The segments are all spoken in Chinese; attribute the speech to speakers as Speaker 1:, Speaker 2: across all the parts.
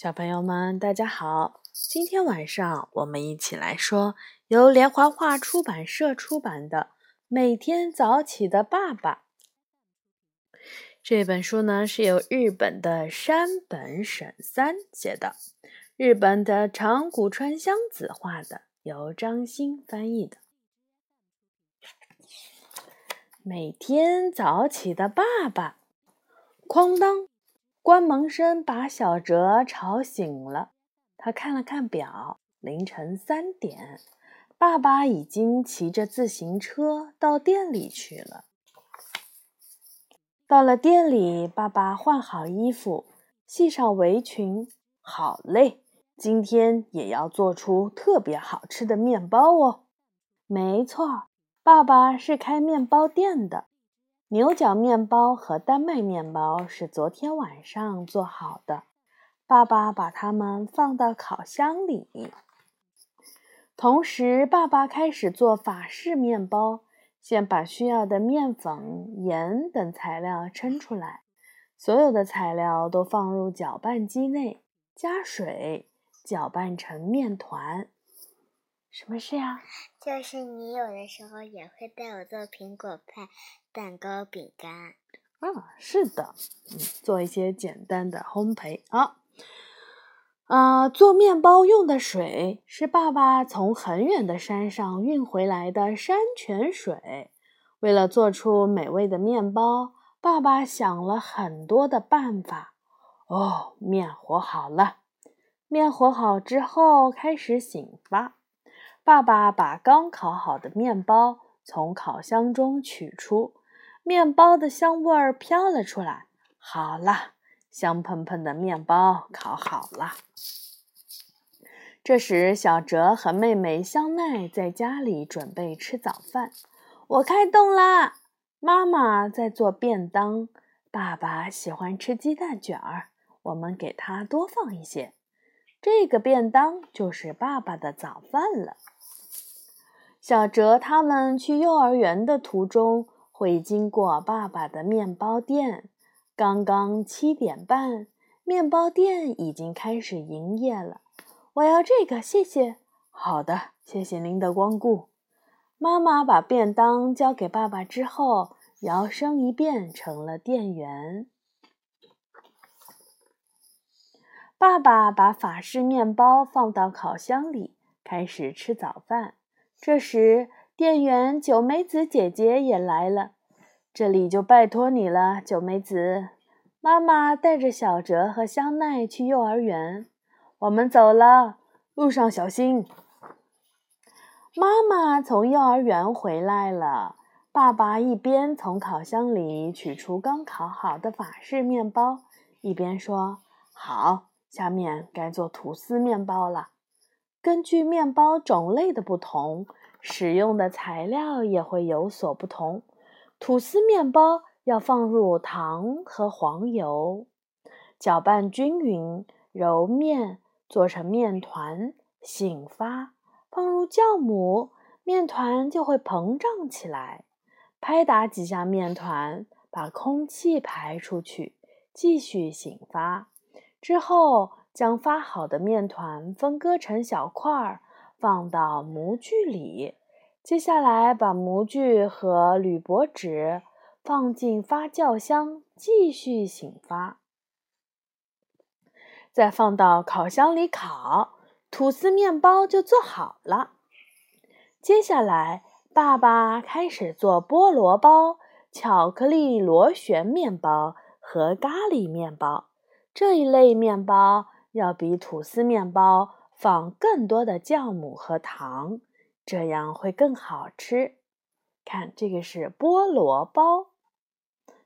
Speaker 1: 小朋友们，大家好！今天晚上我们一起来说由连环画出版社出版的《每天早起的爸爸》这本书呢，是由日本的山本省三写的，日本的长谷川香子画的，由张欣翻译的。每天早起的爸爸，哐当。关门声把小哲吵醒了。他看了看表，凌晨三点。爸爸已经骑着自行车到店里去了。到了店里，爸爸换好衣服，系上围裙。好嘞，今天也要做出特别好吃的面包哦。没错，爸爸是开面包店的。牛角面包和丹麦面包是昨天晚上做好的，爸爸把它们放到烤箱里。同时，爸爸开始做法式面包，先把需要的面粉、盐等材料称出来，所有的材料都放入搅拌机内，加水，搅拌成面团。什么事呀？
Speaker 2: 就是你有的时候也会带我做苹果派、蛋糕、饼干。
Speaker 1: 啊，是的，嗯，做一些简单的烘焙啊。啊，做面包用的水是爸爸从很远的山上运回来的山泉水。为了做出美味的面包，爸爸想了很多的办法。哦，面和好了，面和好之后开始醒发。爸爸把刚烤好的面包从烤箱中取出，面包的香味儿飘了出来。好了，香喷喷的面包烤好了。这时，小哲和妹妹香奈在家里准备吃早饭。我开动啦！妈妈在做便当。爸爸喜欢吃鸡蛋卷儿，我们给他多放一些。这个便当就是爸爸的早饭了。小哲他们去幼儿园的途中会经过爸爸的面包店。刚刚七点半，面包店已经开始营业了。我要这个，谢谢。好的，谢谢您的光顾。妈妈把便当交给爸爸之后，摇身一变成了店员。爸爸把法式面包放到烤箱里，开始吃早饭。这时，店员九美子姐姐也来了。这里就拜托你了，九美子。妈妈带着小哲和香奈去幼儿园，我们走了，路上小心。妈妈从幼儿园回来了，爸爸一边从烤箱里取出刚烤好的法式面包，一边说：“好，下面该做吐司面包了。”根据面包种类的不同，使用的材料也会有所不同。吐司面包要放入糖和黄油，搅拌均匀，揉面做成面团，醒发，放入酵母，面团就会膨胀起来。拍打几下面团，把空气排出去，继续醒发。之后。将发好的面团分割成小块儿，放到模具里。接下来，把模具和铝箔纸放进发酵箱，继续醒发。再放到烤箱里烤，吐司面包就做好了。接下来，爸爸开始做菠萝包、巧克力螺旋面包和咖喱面包这一类面包。要比吐司面包放更多的酵母和糖，这样会更好吃。看，这个是菠萝包，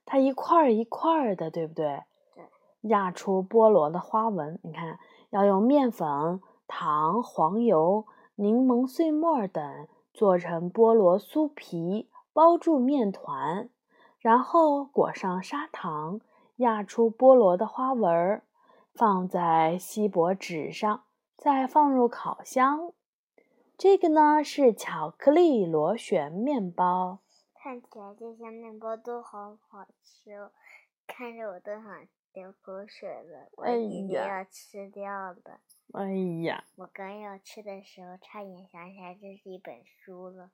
Speaker 1: 它一块儿一块儿的，对不对？
Speaker 2: 对。
Speaker 1: 压出菠萝的花纹。你看，要用面粉、糖、黄油、柠檬碎末等做成菠萝酥皮，包住面团，然后裹上砂糖，压出菠萝的花纹儿。放在锡箔纸上，再放入烤箱。这个呢是巧克力螺旋面包，
Speaker 2: 看起来这些面包都好好吃，哦看着我都想流口水了，我
Speaker 1: 哎
Speaker 2: 已经要吃掉了。
Speaker 1: 哎呀，
Speaker 2: 我刚要吃的时候，差点想起来这是一本书了。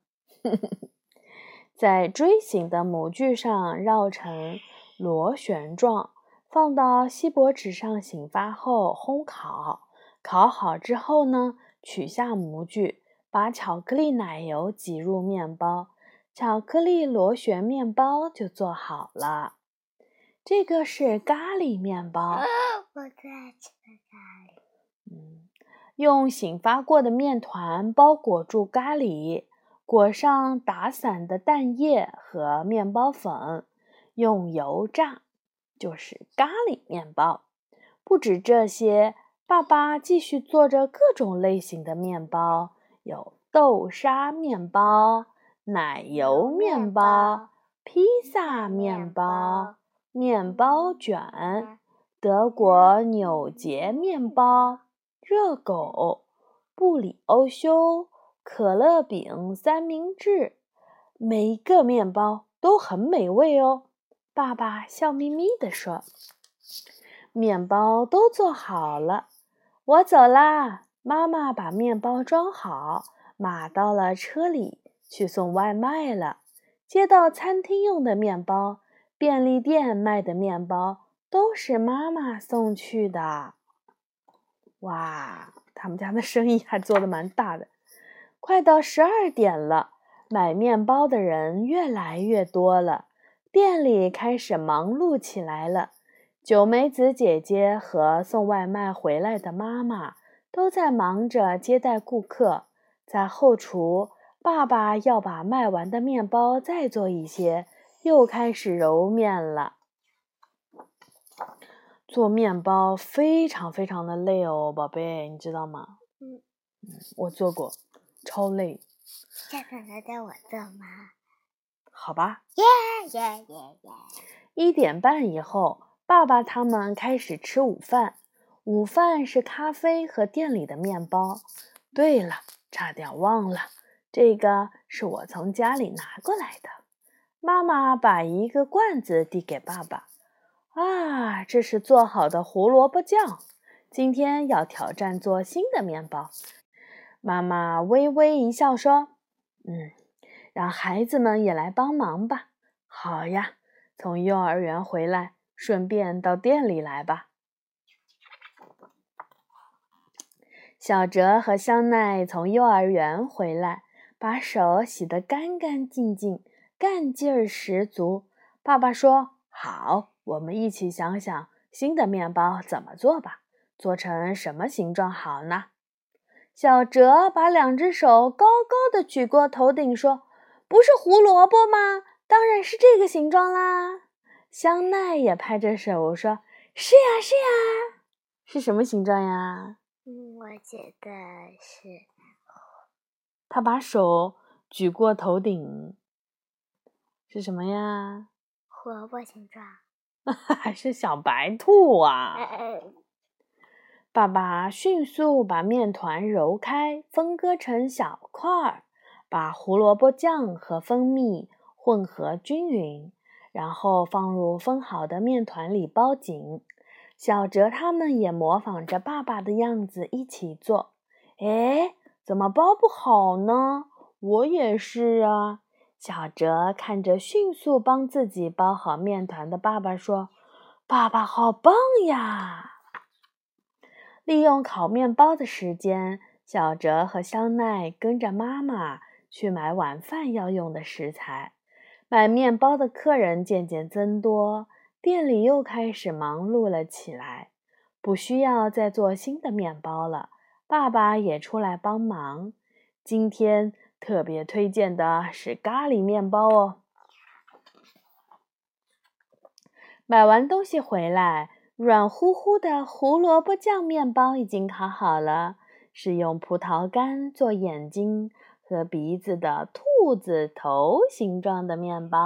Speaker 1: 在锥形的模具上绕成螺旋状，放到锡箔纸上醒发后烘烤。烤好之后呢，取下模具，把巧克力奶油挤入面包，巧克力螺旋面包就做好了。这个是咖喱面包。
Speaker 2: 我最爱吃的咖喱。
Speaker 1: 嗯，用醒发过的面团包裹住咖喱，裹上打散的蛋液和面包粉，用油炸，就是咖喱面包。不止这些，爸爸继续做着各种类型的面包，有豆沙面包、奶油面包、披萨面包、面包卷。德国纽结面包、热狗、布里欧修、可乐饼三明治，每一个面包都很美味哦。爸爸笑眯眯地说：“面包都做好了，我走啦。”妈妈把面包装好，码到了车里，去送外卖了。接到餐厅用的面包，便利店卖的面包。都是妈妈送去的。哇，他们家的生意还做得蛮大的。快到十二点了，买面包的人越来越多了，店里开始忙碌起来了。九美子姐姐和送外卖回来的妈妈都在忙着接待顾客。在后厨，爸爸要把卖完的面包再做一些，又开始揉面了。做面包非常非常的累哦，宝贝，你知道吗？
Speaker 2: 嗯，
Speaker 1: 我做过，超累。
Speaker 2: 下次能带我做吗？
Speaker 1: 好吧。
Speaker 2: 耶耶耶耶！
Speaker 1: 一点半以后，爸爸他们开始吃午饭。午饭是咖啡和店里的面包。对了，差点忘了，这个是我从家里拿过来的。妈妈把一个罐子递给爸爸。啊，这是做好的胡萝卜酱。今天要挑战做新的面包。妈妈微微一笑说：“嗯，让孩子们也来帮忙吧。”好呀，从幼儿园回来，顺便到店里来吧。小哲和香奈从幼儿园回来，把手洗得干干净净，干劲儿十足。爸爸说：“好。”我们一起想想新的面包怎么做吧，做成什么形状好呢？小哲把两只手高高的举过头顶，说：“不是胡萝卜吗？当然是这个形状啦！”香奈也拍着手说：“是呀，是呀，是什么形状呀？”
Speaker 2: 嗯，我觉得是。
Speaker 1: 他把手举过头顶，是什么呀？
Speaker 2: 胡萝卜形状。
Speaker 1: 还是小白兔啊！爸爸迅速把面团揉开，分割成小块儿，把胡萝卜酱和蜂蜜混合均匀，然后放入分好的面团里包紧。小哲他们也模仿着爸爸的样子一起做。哎，怎么包不好呢？我也是啊。小哲看着迅速帮自己包好面团的爸爸说：“爸爸好棒呀！”利用烤面包的时间，小哲和香奈跟着妈妈去买晚饭要用的食材。买面包的客人渐渐增多，店里又开始忙碌了起来。不需要再做新的面包了，爸爸也出来帮忙。今天。特别推荐的是咖喱面包哦。买完东西回来，软乎乎的胡萝卜酱面包已经烤好了，是用葡萄干做眼睛和鼻子的兔子头形状的面包。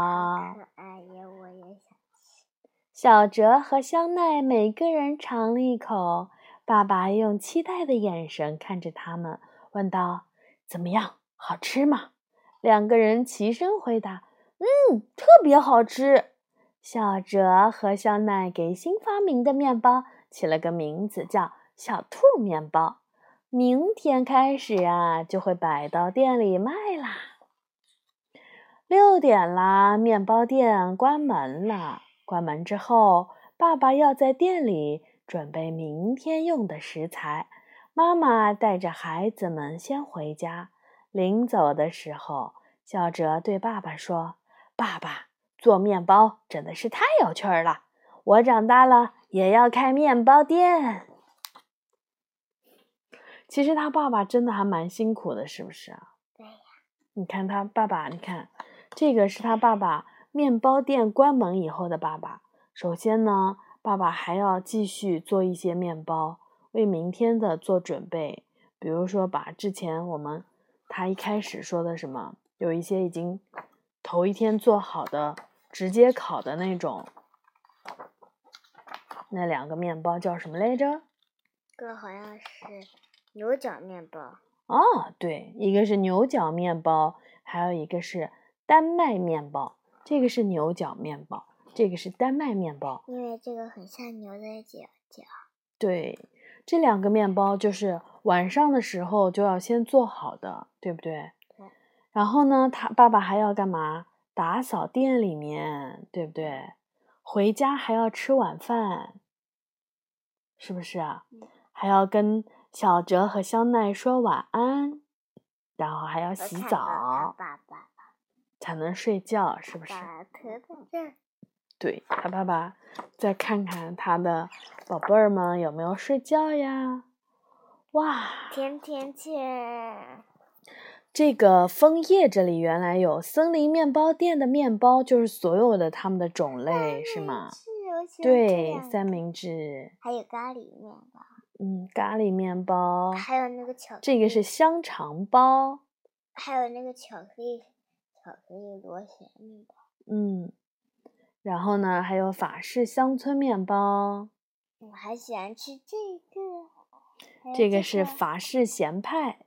Speaker 2: 可爱呀，我也想吃。
Speaker 1: 小哲和香奈每个人尝了一口，爸爸用期待的眼神看着他们，问道：“怎么样？”好吃吗？两个人齐声回答：“嗯，特别好吃。”小哲和香奈给新发明的面包起了个名字，叫“小兔面包”。明天开始啊，就会摆到店里卖啦。六点啦，面包店关门了。关门之后，爸爸要在店里准备明天用的食材。妈妈带着孩子们先回家。临走的时候，小哲对爸爸说：“爸爸，做面包真的是太有趣了！我长大了也要开面包店。”其实他爸爸真的还蛮辛苦的，是不是啊？
Speaker 2: 对呀。
Speaker 1: 你看他爸爸，你看这个是他爸爸面包店关门以后的爸爸。首先呢，爸爸还要继续做一些面包。为明天的做准备，比如说把之前我们他一开始说的什么，有一些已经头一天做好的，直接烤的那种，那两个面包叫什么来着？
Speaker 2: 这好像是牛角面包。
Speaker 1: 哦，对，一个是牛角面包，还有一个是丹麦面包。这个是牛角面包，这个是丹麦面包。
Speaker 2: 因为这个很像牛的角角。
Speaker 1: 对。这两个面包就是晚上的时候就要先做好的，对不对？
Speaker 2: 对。
Speaker 1: 然后呢，他爸爸还要干嘛？打扫店里面，对不对？回家还要吃晚饭，是不是啊？还要跟小哲和香奈说晚安，然后还要洗澡，才能睡觉，是不是？对他爸爸，再看看他的宝贝儿们有没有睡觉呀？哇！
Speaker 2: 甜甜圈。
Speaker 1: 这个枫叶这里原来有森林面包店的面包，就是所有的他们的种类是吗？对，三明治。
Speaker 2: 还有咖喱面包。
Speaker 1: 嗯，咖喱面包。
Speaker 2: 还有那个巧。
Speaker 1: 这个是香肠包。
Speaker 2: 还有那个巧克力巧克力螺旋面包。
Speaker 1: 嗯。然后呢，还有法式乡村面包。
Speaker 2: 我还喜欢吃这个。
Speaker 1: 这个是法式咸派。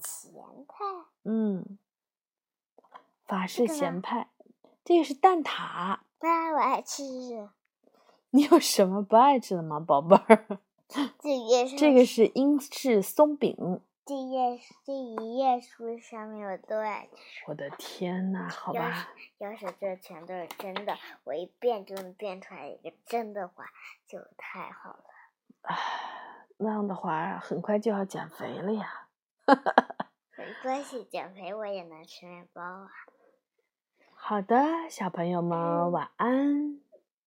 Speaker 2: 咸派。
Speaker 1: 嗯。法式咸派。这个是蛋挞。
Speaker 2: 啊，我爱吃。
Speaker 1: 你有什么不爱吃的吗，宝贝儿？
Speaker 2: 这
Speaker 1: 这个是英式松饼。
Speaker 2: 这页这一页书上面我都爱吃。
Speaker 1: 我的天呐，好吧。
Speaker 2: 要是这全都是真的，我一变就能变出来一个真的话，就太好了。
Speaker 1: 唉，那样的话很快就要减肥了呀。
Speaker 2: 没关系，减肥我也能吃面包啊。
Speaker 1: 好的，小朋友们晚安。